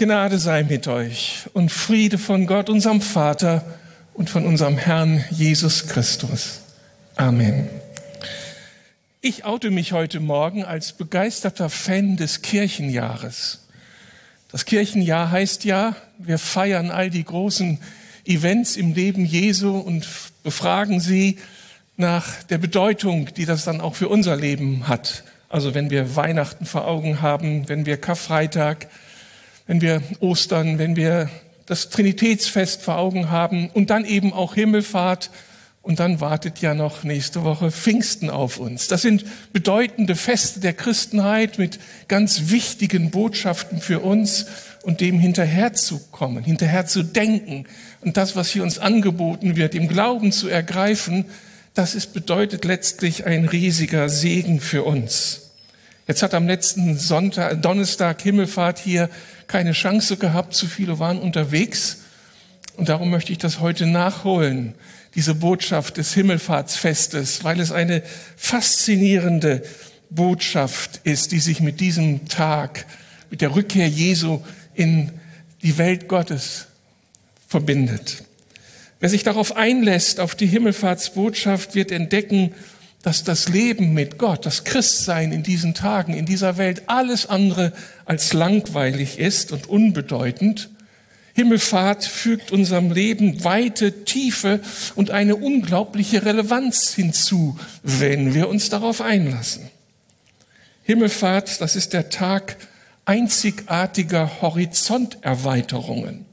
Gnade sei mit euch und Friede von Gott, unserem Vater und von unserem Herrn Jesus Christus. Amen. Ich oute mich heute Morgen als begeisterter Fan des Kirchenjahres. Das Kirchenjahr heißt ja, wir feiern all die großen Events im Leben Jesu und befragen sie nach der Bedeutung, die das dann auch für unser Leben hat. Also wenn wir Weihnachten vor Augen haben, wenn wir Karfreitag, wenn wir Ostern, wenn wir das Trinitätsfest vor Augen haben und dann eben auch Himmelfahrt und dann wartet ja noch nächste Woche Pfingsten auf uns. Das sind bedeutende Feste der Christenheit mit ganz wichtigen Botschaften für uns und dem hinterherzukommen, hinterher zu denken und das, was hier uns angeboten wird, im Glauben zu ergreifen, das ist bedeutet letztlich ein riesiger Segen für uns. Jetzt hat am letzten Sonntag, Donnerstag Himmelfahrt hier keine Chance gehabt, zu viele waren unterwegs. Und darum möchte ich das heute nachholen, diese Botschaft des Himmelfahrtsfestes, weil es eine faszinierende Botschaft ist, die sich mit diesem Tag, mit der Rückkehr Jesu in die Welt Gottes verbindet. Wer sich darauf einlässt, auf die Himmelfahrtsbotschaft, wird entdecken, dass das Leben mit Gott, das Christsein in diesen Tagen, in dieser Welt alles andere als langweilig ist und unbedeutend. Himmelfahrt fügt unserem Leben weite Tiefe und eine unglaubliche Relevanz hinzu, wenn wir uns darauf einlassen. Himmelfahrt, das ist der Tag einzigartiger Horizonterweiterungen.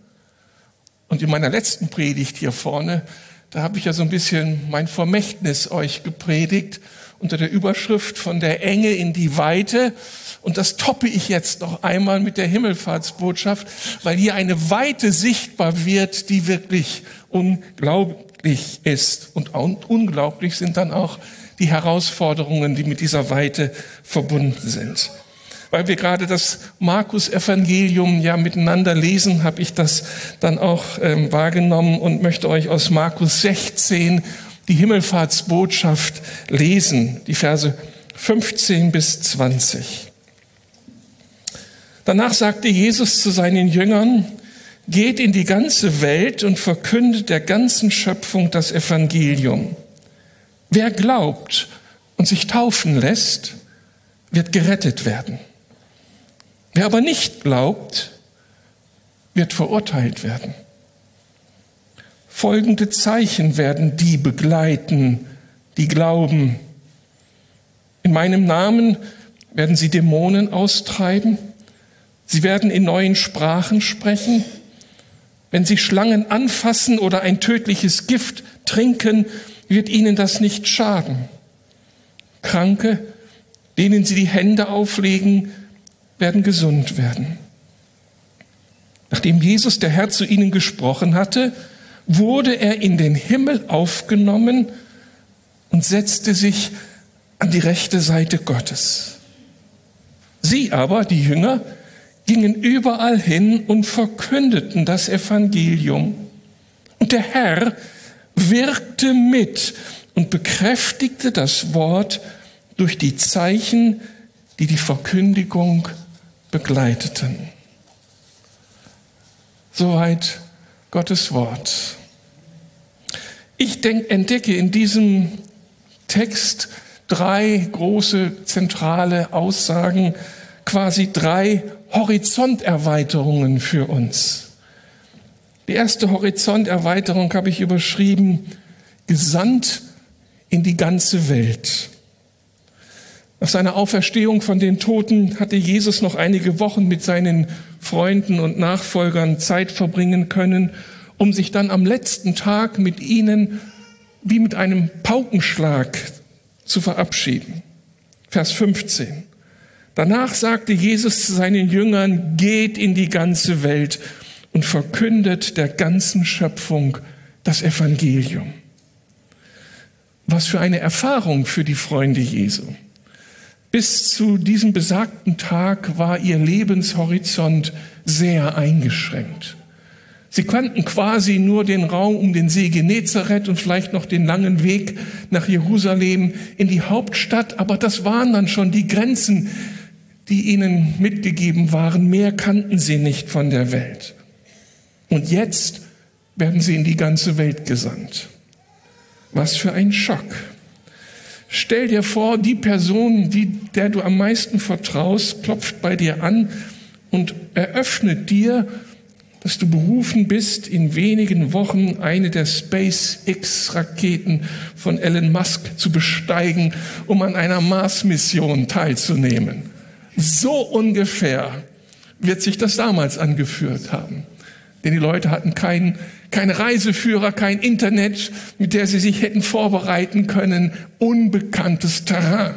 Und in meiner letzten Predigt hier vorne da habe ich ja so ein bisschen mein Vermächtnis euch gepredigt unter der Überschrift von der Enge in die Weite. Und das toppe ich jetzt noch einmal mit der Himmelfahrtsbotschaft, weil hier eine Weite sichtbar wird, die wirklich unglaublich ist. Und unglaublich sind dann auch die Herausforderungen, die mit dieser Weite verbunden sind weil wir gerade das Markus-Evangelium ja miteinander lesen, habe ich das dann auch ähm, wahrgenommen und möchte euch aus Markus 16 die Himmelfahrtsbotschaft lesen, die Verse 15 bis 20. Danach sagte Jesus zu seinen Jüngern, geht in die ganze Welt und verkündet der ganzen Schöpfung das Evangelium. Wer glaubt und sich taufen lässt, wird gerettet werden. Wer aber nicht glaubt, wird verurteilt werden. Folgende Zeichen werden die begleiten, die glauben. In meinem Namen werden sie Dämonen austreiben. Sie werden in neuen Sprachen sprechen. Wenn sie Schlangen anfassen oder ein tödliches Gift trinken, wird ihnen das nicht schaden. Kranke, denen sie die Hände auflegen, werden gesund werden. Nachdem Jesus, der Herr, zu ihnen gesprochen hatte, wurde er in den Himmel aufgenommen und setzte sich an die rechte Seite Gottes. Sie aber, die Jünger, gingen überall hin und verkündeten das Evangelium. Und der Herr wirkte mit und bekräftigte das Wort durch die Zeichen, die die Verkündigung begleiteten. Soweit Gottes Wort. Ich denk, entdecke in diesem Text drei große zentrale Aussagen, quasi drei Horizonterweiterungen für uns. Die erste Horizonterweiterung habe ich überschrieben, gesandt in die ganze Welt. Nach seiner Auferstehung von den Toten hatte Jesus noch einige Wochen mit seinen Freunden und Nachfolgern Zeit verbringen können, um sich dann am letzten Tag mit ihnen wie mit einem Paukenschlag zu verabschieden. Vers 15. Danach sagte Jesus zu seinen Jüngern, geht in die ganze Welt und verkündet der ganzen Schöpfung das Evangelium. Was für eine Erfahrung für die Freunde Jesu. Bis zu diesem besagten Tag war ihr Lebenshorizont sehr eingeschränkt. Sie kannten quasi nur den Raum um den See Genezareth und vielleicht noch den langen Weg nach Jerusalem in die Hauptstadt, aber das waren dann schon die Grenzen, die ihnen mitgegeben waren. Mehr kannten sie nicht von der Welt. Und jetzt werden sie in die ganze Welt gesandt. Was für ein Schock. Stell dir vor, die Person, die, der du am meisten vertraust, klopft bei dir an und eröffnet dir, dass du berufen bist, in wenigen Wochen eine der SpaceX-Raketen von Elon Musk zu besteigen, um an einer Mars-Mission teilzunehmen. So ungefähr wird sich das damals angeführt haben. Denn die Leute hatten keinen kein Reiseführer, kein Internet, mit der sie sich hätten vorbereiten können. Unbekanntes Terrain.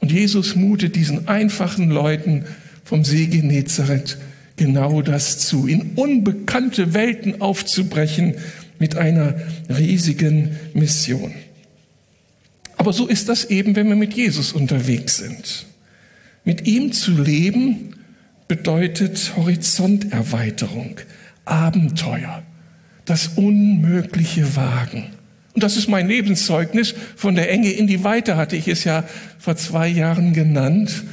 Und Jesus mutet diesen einfachen Leuten vom See Genezareth genau das zu, in unbekannte Welten aufzubrechen mit einer riesigen Mission. Aber so ist das eben, wenn wir mit Jesus unterwegs sind. Mit ihm zu leben bedeutet Horizonterweiterung, Abenteuer, das Unmögliche wagen. Und das ist mein Lebenszeugnis. Von der Enge in die Weite hatte ich es ja vor zwei Jahren genannt.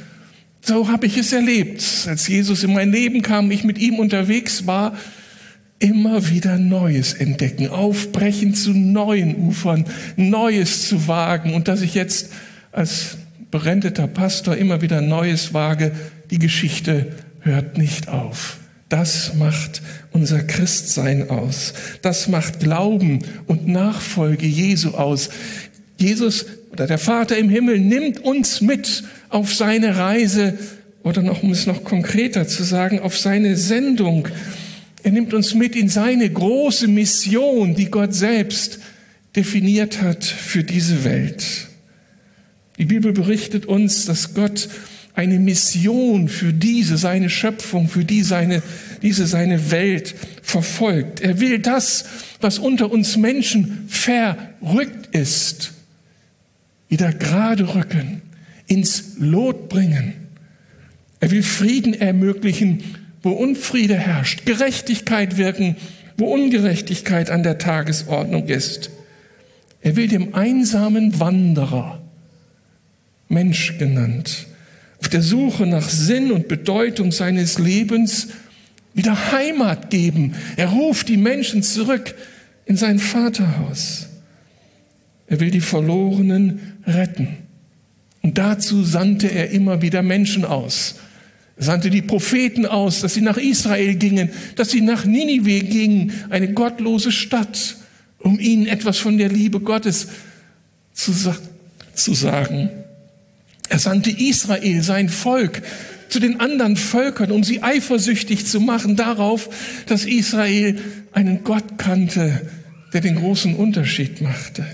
So habe ich es erlebt. Als Jesus in mein Leben kam, ich mit ihm unterwegs war, immer wieder Neues entdecken, aufbrechen zu neuen Ufern, Neues zu wagen. Und dass ich jetzt als berendeter Pastor immer wieder Neues wage, die Geschichte hört nicht auf. Das macht unser Christsein aus. Das macht Glauben und Nachfolge Jesu aus. Jesus oder der Vater im Himmel nimmt uns mit auf seine Reise oder noch, um es noch konkreter zu sagen, auf seine Sendung. Er nimmt uns mit in seine große Mission, die Gott selbst definiert hat für diese Welt. Die Bibel berichtet uns, dass Gott eine Mission für diese, seine Schöpfung, für die seine, diese seine Welt verfolgt. Er will das, was unter uns Menschen verrückt ist, wieder gerade rücken, ins Lot bringen. Er will Frieden ermöglichen, wo Unfriede herrscht, Gerechtigkeit wirken, wo Ungerechtigkeit an der Tagesordnung ist. Er will dem einsamen Wanderer, Mensch genannt, auf der Suche nach Sinn und Bedeutung seines Lebens wieder Heimat geben. Er ruft die Menschen zurück in sein Vaterhaus. Er will die Verlorenen retten. Und dazu sandte er immer wieder Menschen aus. Er sandte die Propheten aus, dass sie nach Israel gingen, dass sie nach Ninive gingen, eine gottlose Stadt, um ihnen etwas von der Liebe Gottes zu, zu sagen. Er sandte Israel, sein Volk, zu den anderen Völkern, um sie eifersüchtig zu machen darauf, dass Israel einen Gott kannte, der den großen Unterschied machte.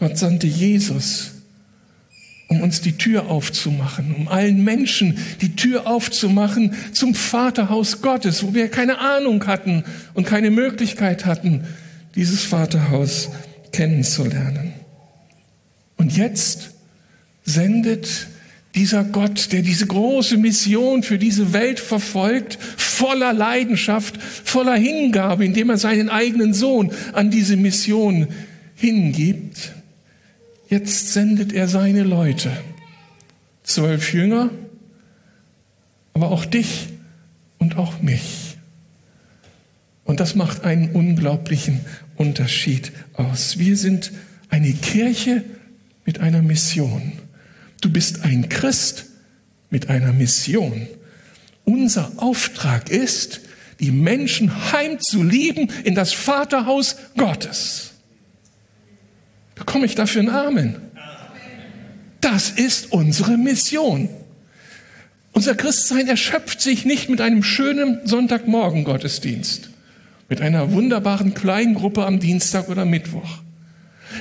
Gott sandte Jesus, um uns die Tür aufzumachen, um allen Menschen die Tür aufzumachen zum Vaterhaus Gottes, wo wir keine Ahnung hatten und keine Möglichkeit hatten, dieses Vaterhaus kennenzulernen. Und jetzt sendet dieser Gott, der diese große Mission für diese Welt verfolgt, voller Leidenschaft, voller Hingabe, indem er seinen eigenen Sohn an diese Mission hingibt. Jetzt sendet er seine Leute, zwölf Jünger, aber auch dich und auch mich. Und das macht einen unglaublichen Unterschied aus. Wir sind eine Kirche mit einer Mission. Du bist ein Christ mit einer Mission. Unser Auftrag ist, die Menschen heimzulieben in das Vaterhaus Gottes. Bekomme ich dafür einen Amen? Das ist unsere Mission. Unser Christsein erschöpft sich nicht mit einem schönen Sonntagmorgen-Gottesdienst, mit einer wunderbaren Kleingruppe am Dienstag oder Mittwoch.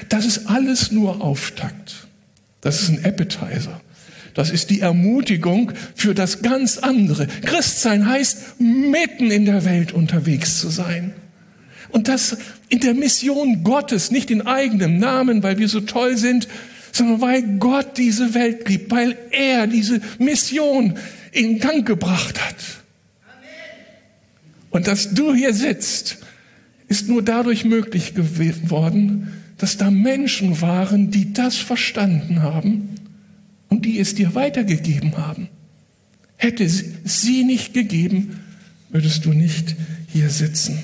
Das ist alles nur Auftakt. Das ist ein Appetizer. Das ist die Ermutigung für das ganz andere. Christsein heißt, mitten in der Welt unterwegs zu sein. Und das in der Mission Gottes, nicht in eigenem Namen, weil wir so toll sind, sondern weil Gott diese Welt liebt, weil er diese Mission in Gang gebracht hat. Und dass du hier sitzt, ist nur dadurch möglich geworden, dass da Menschen waren, die das verstanden haben und die es dir weitergegeben haben. Hätte es sie nicht gegeben, würdest du nicht hier sitzen.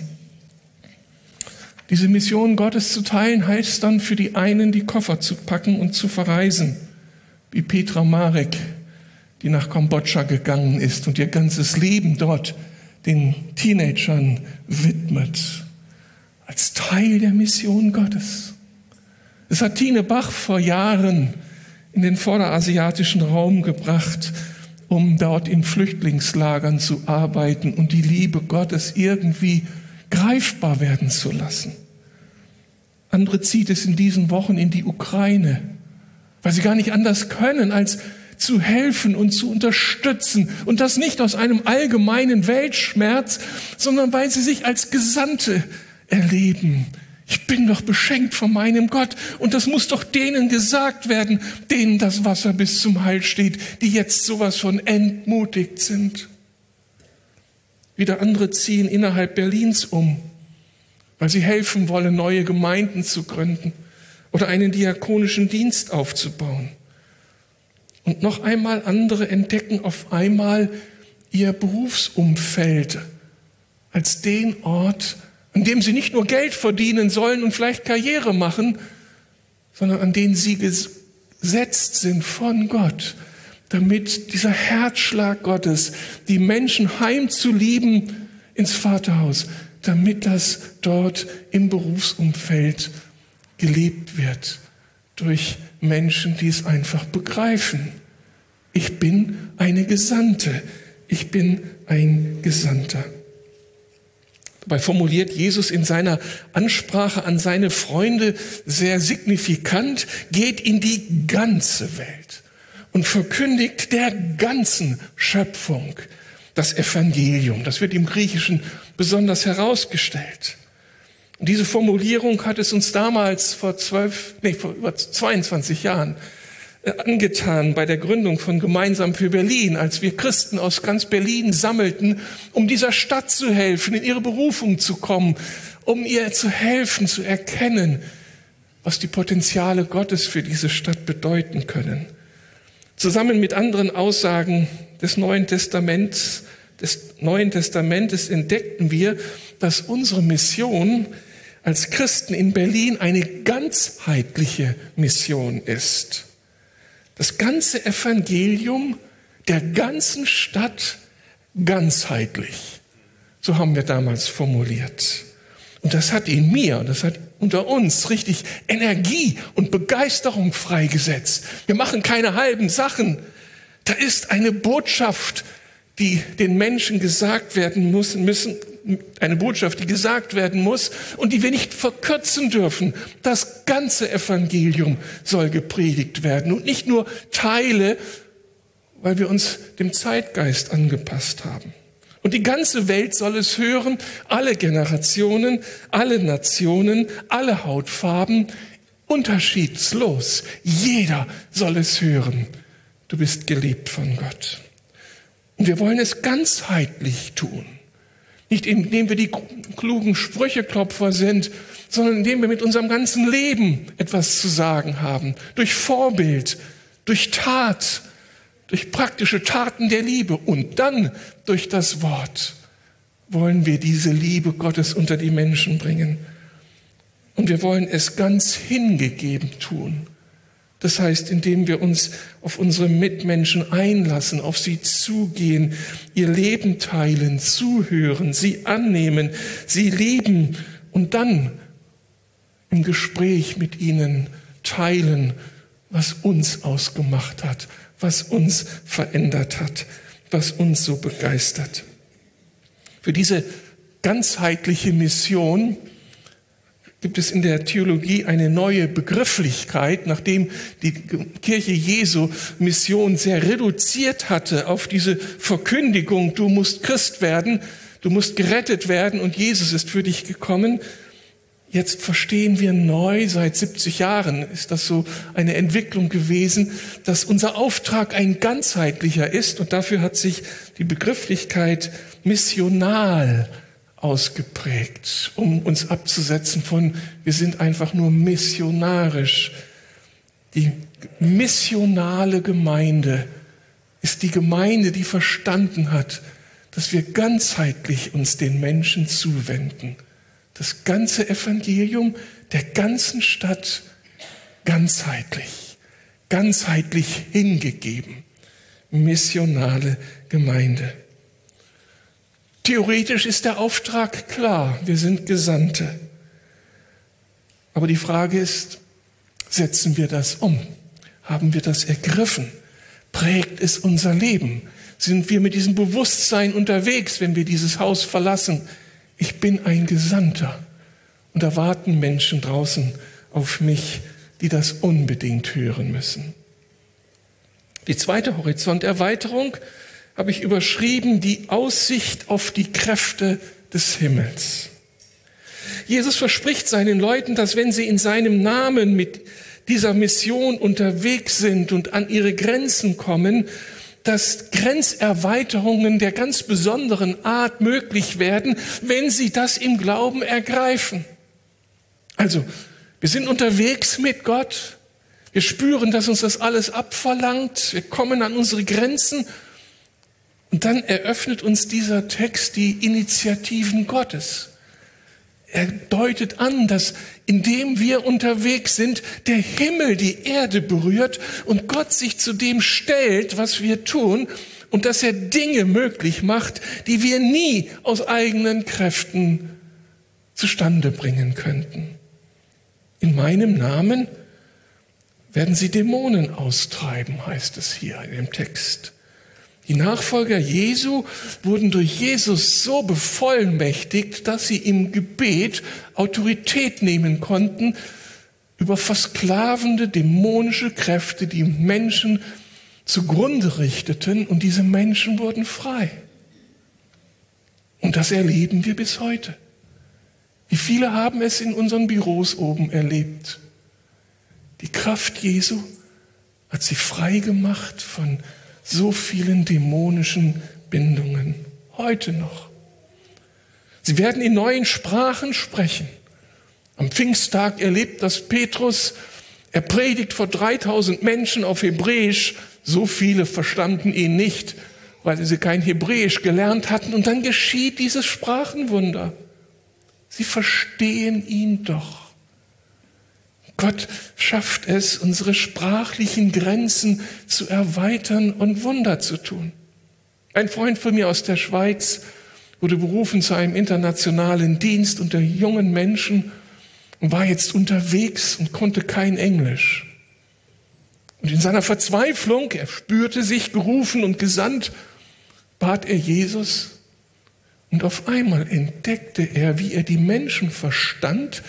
Diese Mission Gottes zu teilen heißt dann für die einen, die Koffer zu packen und zu verreisen, wie Petra Marek, die nach Kambodscha gegangen ist und ihr ganzes Leben dort den Teenagern widmet, als Teil der Mission Gottes. Es hat Tine Bach vor Jahren in den vorderasiatischen Raum gebracht, um dort in Flüchtlingslagern zu arbeiten und die Liebe Gottes irgendwie greifbar werden zu lassen. Andere zieht es in diesen Wochen in die Ukraine, weil sie gar nicht anders können, als zu helfen und zu unterstützen. Und das nicht aus einem allgemeinen Weltschmerz, sondern weil sie sich als Gesandte erleben. Ich bin doch beschenkt von meinem Gott. Und das muss doch denen gesagt werden, denen das Wasser bis zum Heil steht, die jetzt sowas von entmutigt sind. Wieder andere ziehen innerhalb Berlins um, weil sie helfen wollen, neue Gemeinden zu gründen oder einen diakonischen Dienst aufzubauen. Und noch einmal andere entdecken auf einmal ihr Berufsumfeld als den Ort, an dem sie nicht nur Geld verdienen sollen und vielleicht Karriere machen, sondern an den sie gesetzt sind von Gott, damit dieser Herzschlag Gottes, die Menschen heimzulieben ins Vaterhaus, damit das dort im Berufsumfeld gelebt wird durch Menschen, die es einfach begreifen. Ich bin eine Gesandte. Ich bin ein Gesandter. Dabei formuliert Jesus in seiner Ansprache an seine Freunde sehr signifikant, geht in die ganze Welt und verkündigt der ganzen Schöpfung das Evangelium. Das wird im Griechischen besonders herausgestellt. Und diese Formulierung hat es uns damals vor zwölf, nee, vor über 22 Jahren angetan bei der Gründung von Gemeinsam für Berlin, als wir Christen aus ganz Berlin sammelten, um dieser Stadt zu helfen, in ihre Berufung zu kommen, um ihr zu helfen, zu erkennen, was die Potenziale Gottes für diese Stadt bedeuten können. Zusammen mit anderen Aussagen des Neuen Testaments, des Neuen Testamentes entdeckten wir, dass unsere Mission als Christen in Berlin eine ganzheitliche Mission ist. Das ganze Evangelium der ganzen Stadt ganzheitlich. So haben wir damals formuliert. Und das hat in mir, das hat unter uns richtig Energie und Begeisterung freigesetzt. Wir machen keine halben Sachen. Da ist eine Botschaft, die den Menschen gesagt werden muss, müssen, eine Botschaft, die gesagt werden muss und die wir nicht verkürzen dürfen. Das ganze Evangelium soll gepredigt werden und nicht nur Teile, weil wir uns dem Zeitgeist angepasst haben. Und die ganze Welt soll es hören, alle Generationen, alle Nationen, alle Hautfarben, unterschiedslos. Jeder soll es hören. Du bist geliebt von Gott. Und wir wollen es ganzheitlich tun. Nicht indem wir die klugen Sprücheklopfer sind, sondern indem wir mit unserem ganzen Leben etwas zu sagen haben. Durch Vorbild, durch Tat, durch praktische Taten der Liebe und dann durch das Wort wollen wir diese Liebe Gottes unter die Menschen bringen. Und wir wollen es ganz hingegeben tun. Das heißt, indem wir uns auf unsere Mitmenschen einlassen, auf sie zugehen, ihr Leben teilen, zuhören, sie annehmen, sie lieben und dann im Gespräch mit ihnen teilen, was uns ausgemacht hat, was uns verändert hat, was uns so begeistert. Für diese ganzheitliche Mission gibt es in der Theologie eine neue Begrifflichkeit, nachdem die Kirche Jesu Mission sehr reduziert hatte auf diese Verkündigung, du musst Christ werden, du musst gerettet werden und Jesus ist für dich gekommen, Jetzt verstehen wir neu, seit 70 Jahren ist das so eine Entwicklung gewesen, dass unser Auftrag ein ganzheitlicher ist und dafür hat sich die Begrifflichkeit missional ausgeprägt, um uns abzusetzen von, wir sind einfach nur missionarisch. Die missionale Gemeinde ist die Gemeinde, die verstanden hat, dass wir ganzheitlich uns den Menschen zuwenden. Das ganze Evangelium der ganzen Stadt ganzheitlich, ganzheitlich hingegeben. Missionale Gemeinde. Theoretisch ist der Auftrag klar, wir sind Gesandte. Aber die Frage ist, setzen wir das um? Haben wir das ergriffen? Prägt es unser Leben? Sind wir mit diesem Bewusstsein unterwegs, wenn wir dieses Haus verlassen? Ich bin ein Gesandter und da warten Menschen draußen auf mich, die das unbedingt hören müssen. Die zweite Horizonterweiterung habe ich überschrieben, die Aussicht auf die Kräfte des Himmels. Jesus verspricht seinen Leuten, dass wenn sie in seinem Namen mit dieser Mission unterwegs sind und an ihre Grenzen kommen, dass Grenzerweiterungen der ganz besonderen Art möglich werden, wenn sie das im Glauben ergreifen. Also, wir sind unterwegs mit Gott. Wir spüren, dass uns das alles abverlangt. Wir kommen an unsere Grenzen und dann eröffnet uns dieser Text die Initiativen Gottes. Er deutet an, dass indem wir unterwegs sind, der Himmel die Erde berührt und Gott sich zu dem stellt, was wir tun und dass er Dinge möglich macht, die wir nie aus eigenen Kräften zustande bringen könnten. In meinem Namen werden sie Dämonen austreiben, heißt es hier in dem Text. Die Nachfolger Jesu wurden durch Jesus so bevollmächtigt, dass sie im Gebet Autorität nehmen konnten über versklavende dämonische Kräfte, die Menschen zugrunde richteten und diese Menschen wurden frei. Und das erleben wir bis heute. Wie viele haben es in unseren Büros oben erlebt? Die Kraft Jesu hat sie frei gemacht von so vielen dämonischen Bindungen. Heute noch. Sie werden in neuen Sprachen sprechen. Am Pfingsttag erlebt das Petrus. Er predigt vor 3000 Menschen auf Hebräisch. So viele verstanden ihn nicht, weil sie kein Hebräisch gelernt hatten. Und dann geschieht dieses Sprachenwunder. Sie verstehen ihn doch. Gott schafft es, unsere sprachlichen Grenzen zu erweitern und Wunder zu tun. Ein Freund von mir aus der Schweiz wurde berufen zu einem internationalen Dienst unter jungen Menschen und war jetzt unterwegs und konnte kein Englisch. Und in seiner Verzweiflung, er spürte sich gerufen und gesandt, bat er Jesus. Und auf einmal entdeckte er, wie er die Menschen verstand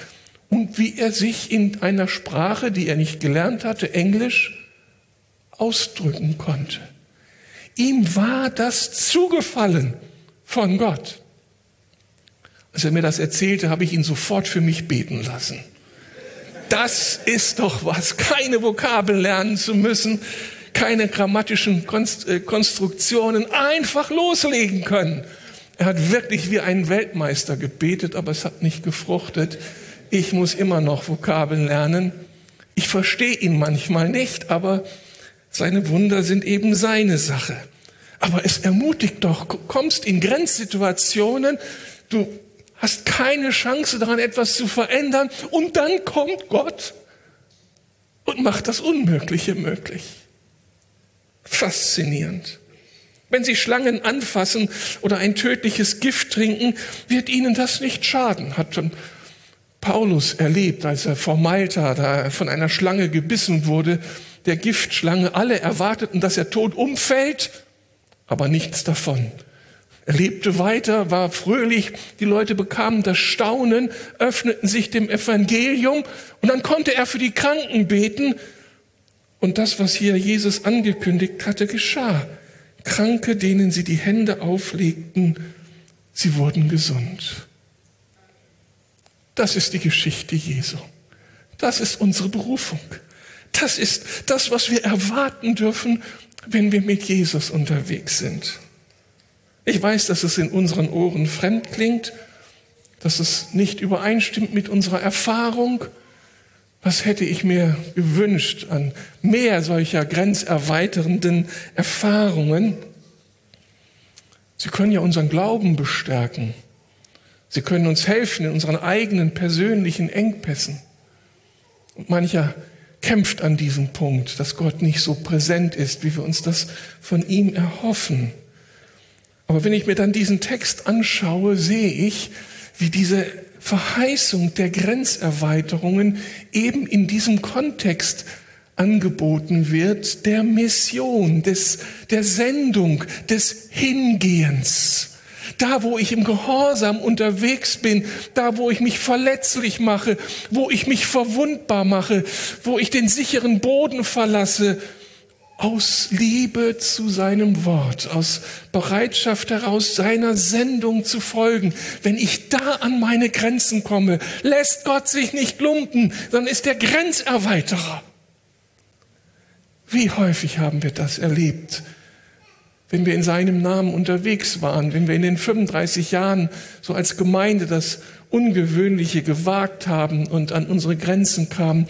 und wie er sich in einer Sprache, die er nicht gelernt hatte, Englisch, ausdrücken konnte. Ihm war das zugefallen von Gott. Als er mir das erzählte, habe ich ihn sofort für mich beten lassen. Das ist doch was, keine Vokabeln lernen zu müssen, keine grammatischen äh, Konstruktionen, einfach loslegen können. Er hat wirklich wie ein Weltmeister gebetet, aber es hat nicht gefruchtet. Ich muss immer noch Vokabeln lernen. Ich verstehe ihn manchmal nicht, aber seine Wunder sind eben seine Sache. Aber es ermutigt doch, du kommst in Grenzsituationen, du hast keine Chance daran, etwas zu verändern und dann kommt Gott und macht das Unmögliche möglich. Faszinierend. Wenn Sie Schlangen anfassen oder ein tödliches Gift trinken, wird Ihnen das nicht schaden, hat schon Paulus erlebt, als er vor Malta da von einer Schlange gebissen wurde, der Giftschlange. Alle erwarteten, dass er tot umfällt, aber nichts davon. Er lebte weiter, war fröhlich, die Leute bekamen das Staunen, öffneten sich dem Evangelium und dann konnte er für die Kranken beten und das, was hier Jesus angekündigt hatte, geschah. Kranke, denen sie die Hände auflegten, sie wurden gesund. Das ist die Geschichte Jesu. Das ist unsere Berufung. Das ist das, was wir erwarten dürfen, wenn wir mit Jesus unterwegs sind. Ich weiß, dass es in unseren Ohren fremd klingt, dass es nicht übereinstimmt mit unserer Erfahrung. Was hätte ich mir gewünscht an mehr solcher grenzerweiternden Erfahrungen? Sie können ja unseren Glauben bestärken. Sie können uns helfen in unseren eigenen persönlichen Engpässen. Und mancher kämpft an diesem Punkt, dass Gott nicht so präsent ist, wie wir uns das von ihm erhoffen. Aber wenn ich mir dann diesen Text anschaue, sehe ich, wie diese Verheißung der Grenzerweiterungen eben in diesem Kontext angeboten wird, der Mission, des, der Sendung, des Hingehens. Da, wo ich im Gehorsam unterwegs bin, da, wo ich mich verletzlich mache, wo ich mich verwundbar mache, wo ich den sicheren Boden verlasse, aus Liebe zu seinem Wort, aus Bereitschaft heraus seiner Sendung zu folgen. Wenn ich da an meine Grenzen komme, lässt Gott sich nicht lumpen, sondern ist der Grenzerweiterer. Wie häufig haben wir das erlebt, wenn wir in seinem Namen unterwegs waren, wenn wir in den 35 Jahren so als Gemeinde das Ungewöhnliche gewagt haben und an unsere Grenzen kamen,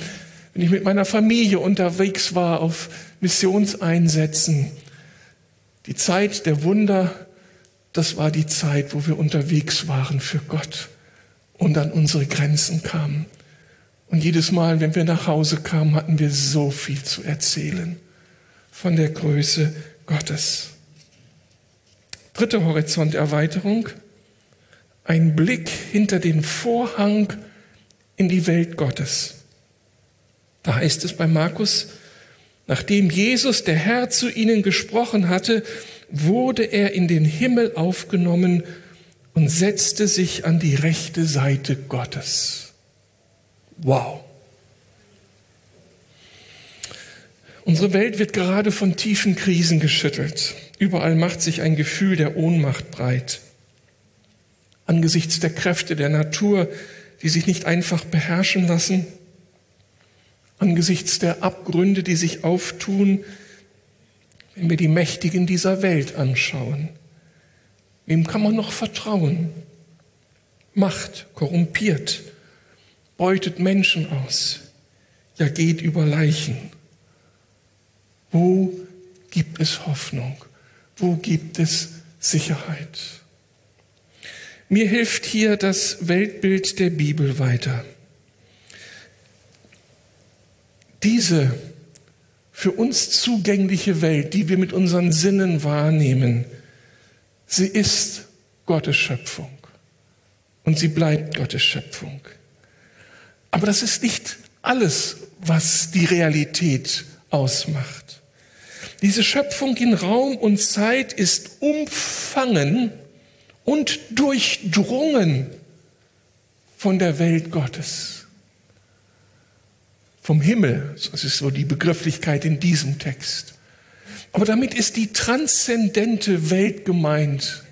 wenn ich mit meiner Familie unterwegs war auf Missionseinsätzen. Die Zeit der Wunder, das war die Zeit, wo wir unterwegs waren für Gott und an unsere Grenzen kamen. Und jedes Mal, wenn wir nach Hause kamen, hatten wir so viel zu erzählen von der Größe Gottes. Dritte Horizonterweiterung, ein Blick hinter den Vorhang in die Welt Gottes. Da heißt es bei Markus, nachdem Jesus, der Herr, zu ihnen gesprochen hatte, wurde er in den Himmel aufgenommen und setzte sich an die rechte Seite Gottes. Wow. Unsere Welt wird gerade von tiefen Krisen geschüttelt. Überall macht sich ein Gefühl der Ohnmacht breit. Angesichts der Kräfte der Natur, die sich nicht einfach beherrschen lassen, angesichts der Abgründe, die sich auftun, wenn wir die Mächtigen dieser Welt anschauen. Wem kann man noch vertrauen? Macht korrumpiert, beutet Menschen aus, ja geht über Leichen. Wo gibt es Hoffnung? Wo gibt es Sicherheit? Mir hilft hier das Weltbild der Bibel weiter. Diese für uns zugängliche Welt, die wir mit unseren Sinnen wahrnehmen, sie ist Gottes Schöpfung und sie bleibt Gottes Schöpfung. Aber das ist nicht alles, was die Realität ausmacht. Diese Schöpfung in Raum und Zeit ist umfangen und durchdrungen von der Welt Gottes vom Himmel. Das ist so die Begrifflichkeit in diesem Text. Aber damit ist die transzendente Welt gemeint,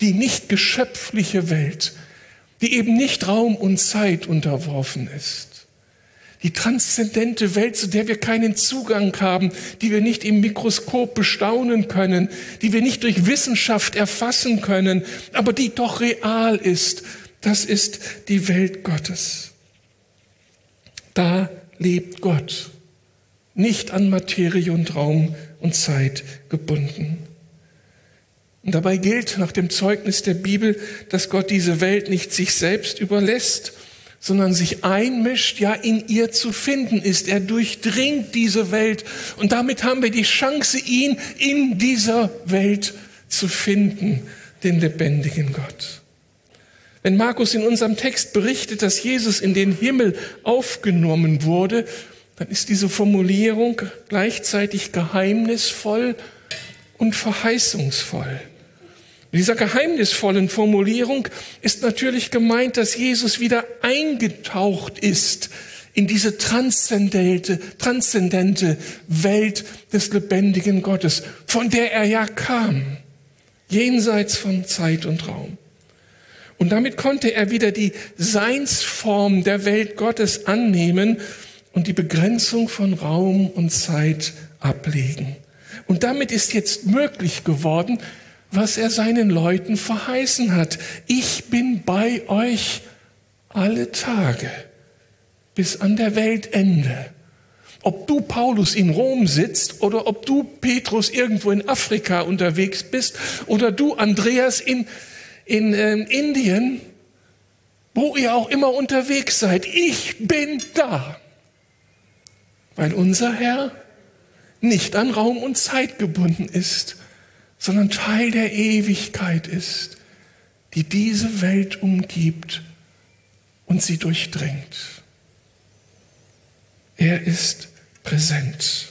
die nicht geschöpfliche Welt, die eben nicht Raum und Zeit unterworfen ist. Die transzendente Welt, zu der wir keinen Zugang haben, die wir nicht im Mikroskop bestaunen können, die wir nicht durch Wissenschaft erfassen können, aber die doch real ist. Das ist die Welt Gottes. Da lebt Gott, nicht an Materie und Raum und Zeit gebunden. Und dabei gilt nach dem Zeugnis der Bibel, dass Gott diese Welt nicht sich selbst überlässt, sondern sich einmischt, ja in ihr zu finden ist. Er durchdringt diese Welt und damit haben wir die Chance, ihn in dieser Welt zu finden, den lebendigen Gott. Wenn Markus in unserem Text berichtet, dass Jesus in den Himmel aufgenommen wurde, dann ist diese Formulierung gleichzeitig geheimnisvoll und verheißungsvoll. In dieser geheimnisvollen Formulierung ist natürlich gemeint, dass Jesus wieder eingetaucht ist in diese transzendente, transzendente Welt des lebendigen Gottes, von der er ja kam, jenseits von Zeit und Raum. Und damit konnte er wieder die Seinsform der Welt Gottes annehmen und die Begrenzung von Raum und Zeit ablegen. Und damit ist jetzt möglich geworden, was er seinen Leuten verheißen hat. Ich bin bei euch alle Tage bis an der Weltende. Ob du Paulus in Rom sitzt oder ob du Petrus irgendwo in Afrika unterwegs bist oder du Andreas in, in äh, Indien, wo ihr auch immer unterwegs seid, ich bin da. Weil unser Herr nicht an Raum und Zeit gebunden ist, sondern Teil der Ewigkeit ist, die diese Welt umgibt und sie durchdringt. Er ist präsent.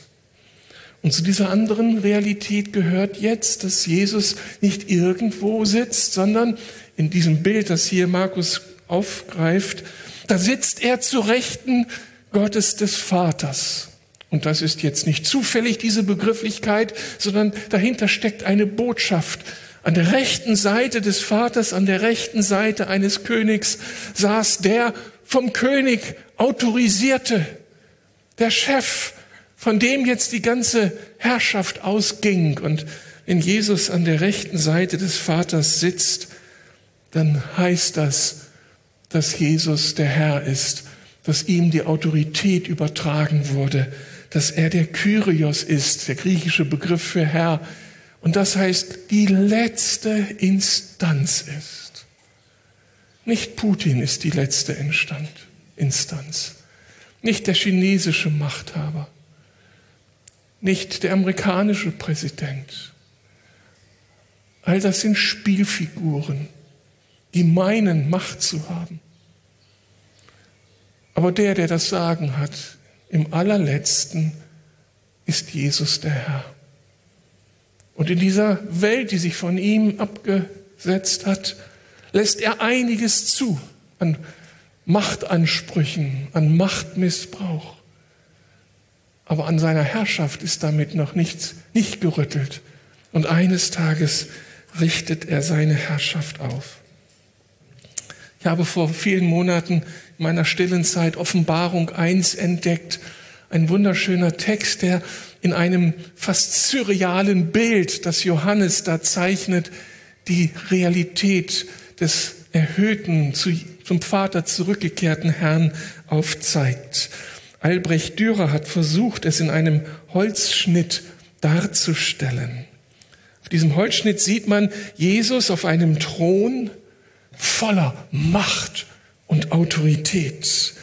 Und zu dieser anderen Realität gehört jetzt, dass Jesus nicht irgendwo sitzt, sondern in diesem Bild, das hier Markus aufgreift, da sitzt er zu Rechten Gottes des Vaters. Und das ist jetzt nicht zufällig diese Begrifflichkeit, sondern dahinter steckt eine Botschaft. An der rechten Seite des Vaters, an der rechten Seite eines Königs saß der vom König autorisierte, der Chef, von dem jetzt die ganze Herrschaft ausging. Und wenn Jesus an der rechten Seite des Vaters sitzt, dann heißt das, dass Jesus der Herr ist, dass ihm die Autorität übertragen wurde, dass er der Kyrios ist, der griechische Begriff für Herr, und das heißt, die letzte Instanz ist. Nicht Putin ist die letzte Instand, Instanz, nicht der chinesische Machthaber, nicht der amerikanische Präsident. All das sind Spielfiguren, die meinen, Macht zu haben. Aber der, der das Sagen hat, im allerletzten ist Jesus der Herr. Und in dieser Welt, die sich von ihm abgesetzt hat, lässt er einiges zu an Machtansprüchen, an Machtmissbrauch. Aber an seiner Herrschaft ist damit noch nichts, nicht gerüttelt. Und eines Tages richtet er seine Herrschaft auf. Ich habe vor vielen Monaten in meiner stillen Zeit Offenbarung 1 entdeckt. Ein wunderschöner Text, der in einem fast surrealen Bild, das Johannes da zeichnet, die Realität des erhöhten, zum Vater zurückgekehrten Herrn aufzeigt. Albrecht Dürer hat versucht, es in einem Holzschnitt darzustellen. Auf diesem Holzschnitt sieht man Jesus auf einem Thron, voller Macht und Autorität.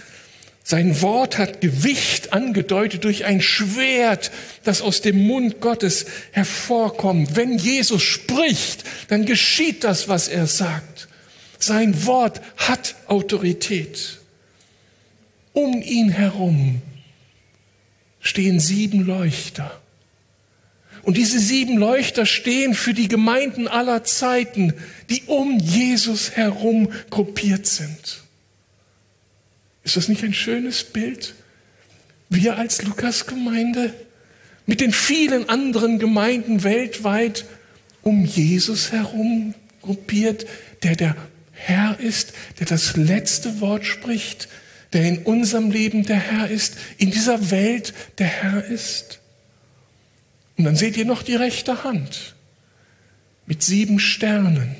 Sein Wort hat Gewicht angedeutet durch ein Schwert, das aus dem Mund Gottes hervorkommt. Wenn Jesus spricht, dann geschieht das, was er sagt. Sein Wort hat Autorität. Um ihn herum stehen sieben Leuchter. Und diese sieben Leuchter stehen für die Gemeinden aller Zeiten, die um Jesus herum gruppiert sind. Ist das nicht ein schönes Bild? Wir als Lukas-Gemeinde mit den vielen anderen Gemeinden weltweit um Jesus herum gruppiert, der der Herr ist, der das letzte Wort spricht, der in unserem Leben der Herr ist, in dieser Welt der Herr ist. Und dann seht ihr noch die rechte Hand mit sieben Sternen.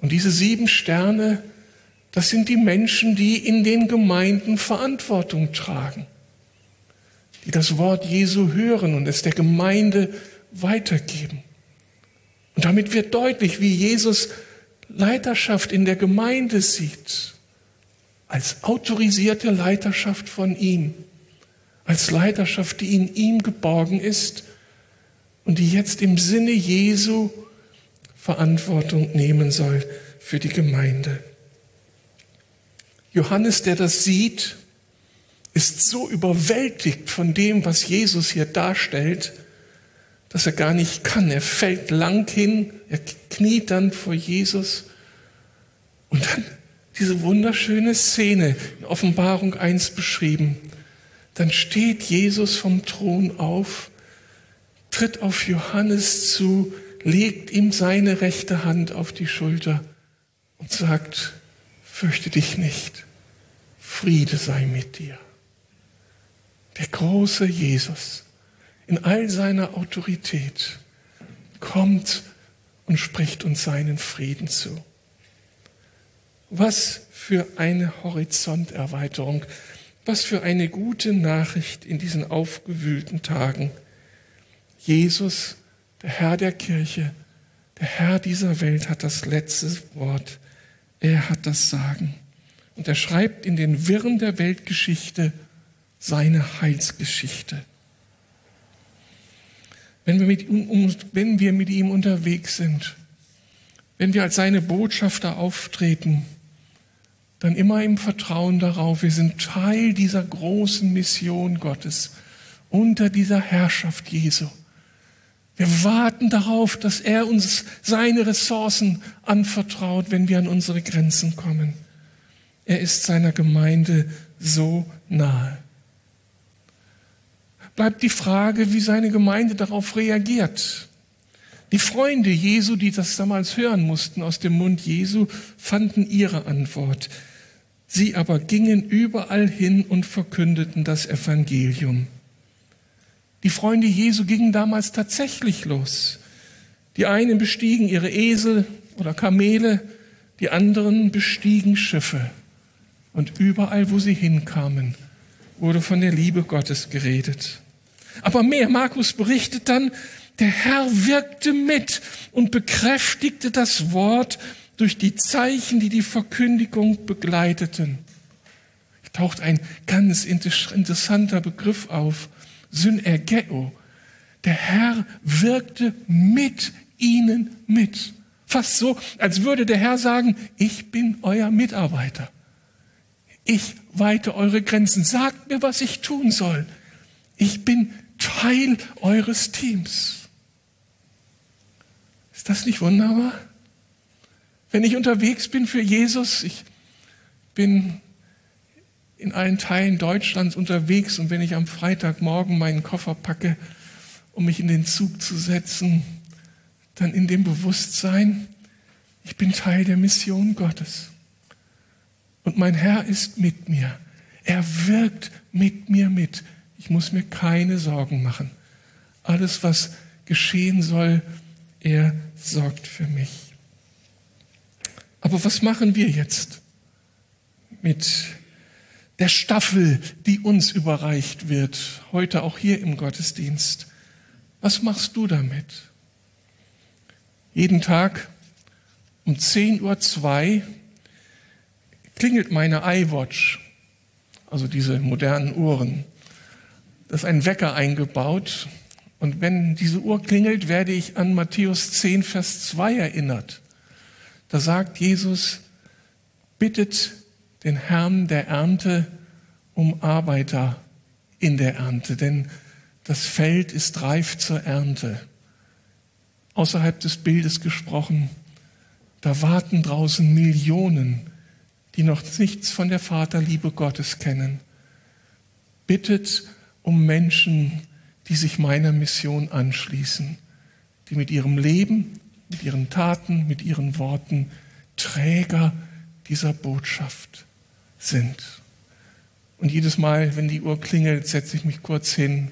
Und diese sieben Sterne, das sind die Menschen, die in den Gemeinden Verantwortung tragen, die das Wort Jesu hören und es der Gemeinde weitergeben. Und damit wird deutlich, wie Jesus Leiterschaft in der Gemeinde sieht, als autorisierte Leiterschaft von ihm als Leiterschaft, die in ihm geborgen ist und die jetzt im Sinne Jesu Verantwortung nehmen soll für die Gemeinde. Johannes, der das sieht, ist so überwältigt von dem, was Jesus hier darstellt, dass er gar nicht kann. Er fällt lang hin, er kniet dann vor Jesus und dann diese wunderschöne Szene in Offenbarung 1 beschrieben dann steht Jesus vom Thron auf, tritt auf Johannes zu, legt ihm seine rechte Hand auf die Schulter und sagt, fürchte dich nicht, Friede sei mit dir. Der große Jesus in all seiner Autorität kommt und spricht uns seinen Frieden zu. Was für eine Horizonterweiterung, was für eine gute Nachricht in diesen aufgewühlten Tagen. Jesus, der Herr der Kirche, der Herr dieser Welt hat das letzte Wort. Er hat das Sagen. Und er schreibt in den Wirren der Weltgeschichte seine Heilsgeschichte. Wenn wir, mit, um, wenn wir mit ihm unterwegs sind, wenn wir als seine Botschafter auftreten, dann immer im Vertrauen darauf, wir sind Teil dieser großen Mission Gottes unter dieser Herrschaft Jesu. Wir warten darauf, dass er uns seine Ressourcen anvertraut, wenn wir an unsere Grenzen kommen. Er ist seiner Gemeinde so nahe. Bleibt die Frage, wie seine Gemeinde darauf reagiert. Die Freunde Jesu, die das damals hören mussten aus dem Mund Jesu, fanden ihre Antwort. Sie aber gingen überall hin und verkündeten das Evangelium. Die Freunde Jesu gingen damals tatsächlich los. Die einen bestiegen ihre Esel oder Kamele, die anderen bestiegen Schiffe. Und überall, wo sie hinkamen, wurde von der Liebe Gottes geredet. Aber mehr, Markus berichtet dann, der Herr wirkte mit und bekräftigte das Wort durch die Zeichen, die die Verkündigung begleiteten. Taucht ein ganz interessanter Begriff auf. Synergeo. Der Herr wirkte mit ihnen mit. Fast so, als würde der Herr sagen, ich bin euer Mitarbeiter. Ich weite eure Grenzen. Sagt mir, was ich tun soll. Ich bin Teil eures Teams. Ist das nicht wunderbar? Wenn ich unterwegs bin für Jesus, ich bin in allen Teilen Deutschlands unterwegs und wenn ich am Freitagmorgen meinen Koffer packe, um mich in den Zug zu setzen, dann in dem Bewusstsein, ich bin Teil der Mission Gottes. Und mein Herr ist mit mir. Er wirkt mit mir mit. Ich muss mir keine Sorgen machen. Alles, was geschehen soll, er sorgt für mich. Aber was machen wir jetzt mit der Staffel, die uns überreicht wird, heute auch hier im Gottesdienst. Was machst du damit? Jeden Tag um 10.02 Uhr klingelt meine iWatch, also diese modernen Uhren. Da ist ein Wecker eingebaut und wenn diese Uhr klingelt, werde ich an Matthäus 10, Vers 2 erinnert. Da sagt Jesus, bittet den Herrn der Ernte um Arbeiter in der Ernte, denn das Feld ist reif zur Ernte. Außerhalb des Bildes gesprochen, da warten draußen Millionen, die noch nichts von der Vaterliebe Gottes kennen. Bittet um Menschen, die sich meiner Mission anschließen, die mit ihrem Leben, mit ihren Taten, mit ihren Worten Träger dieser Botschaft sind. Und jedes Mal, wenn die Uhr klingelt, setze ich mich kurz hin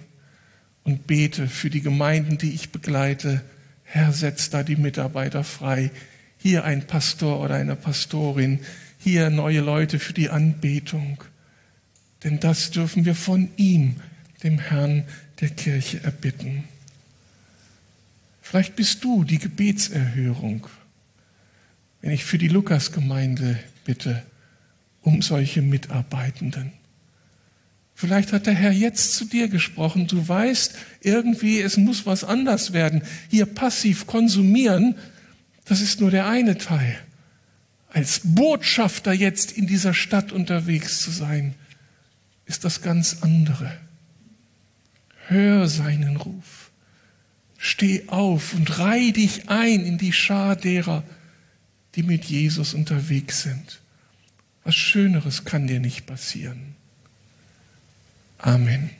und bete für die Gemeinden, die ich begleite. Herr, setz da die Mitarbeiter frei. Hier ein Pastor oder eine Pastorin. Hier neue Leute für die Anbetung. Denn das dürfen wir von ihm, dem Herrn der Kirche, erbitten. Vielleicht bist du die Gebetserhörung, wenn ich für die Lukasgemeinde bitte um solche Mitarbeitenden. Vielleicht hat der Herr jetzt zu dir gesprochen. Du weißt, irgendwie, es muss was anders werden. Hier passiv konsumieren, das ist nur der eine Teil. Als Botschafter jetzt in dieser Stadt unterwegs zu sein, ist das ganz andere. Hör seinen Ruf. Steh auf und reih dich ein in die Schar derer, die mit Jesus unterwegs sind. Was Schöneres kann dir nicht passieren. Amen.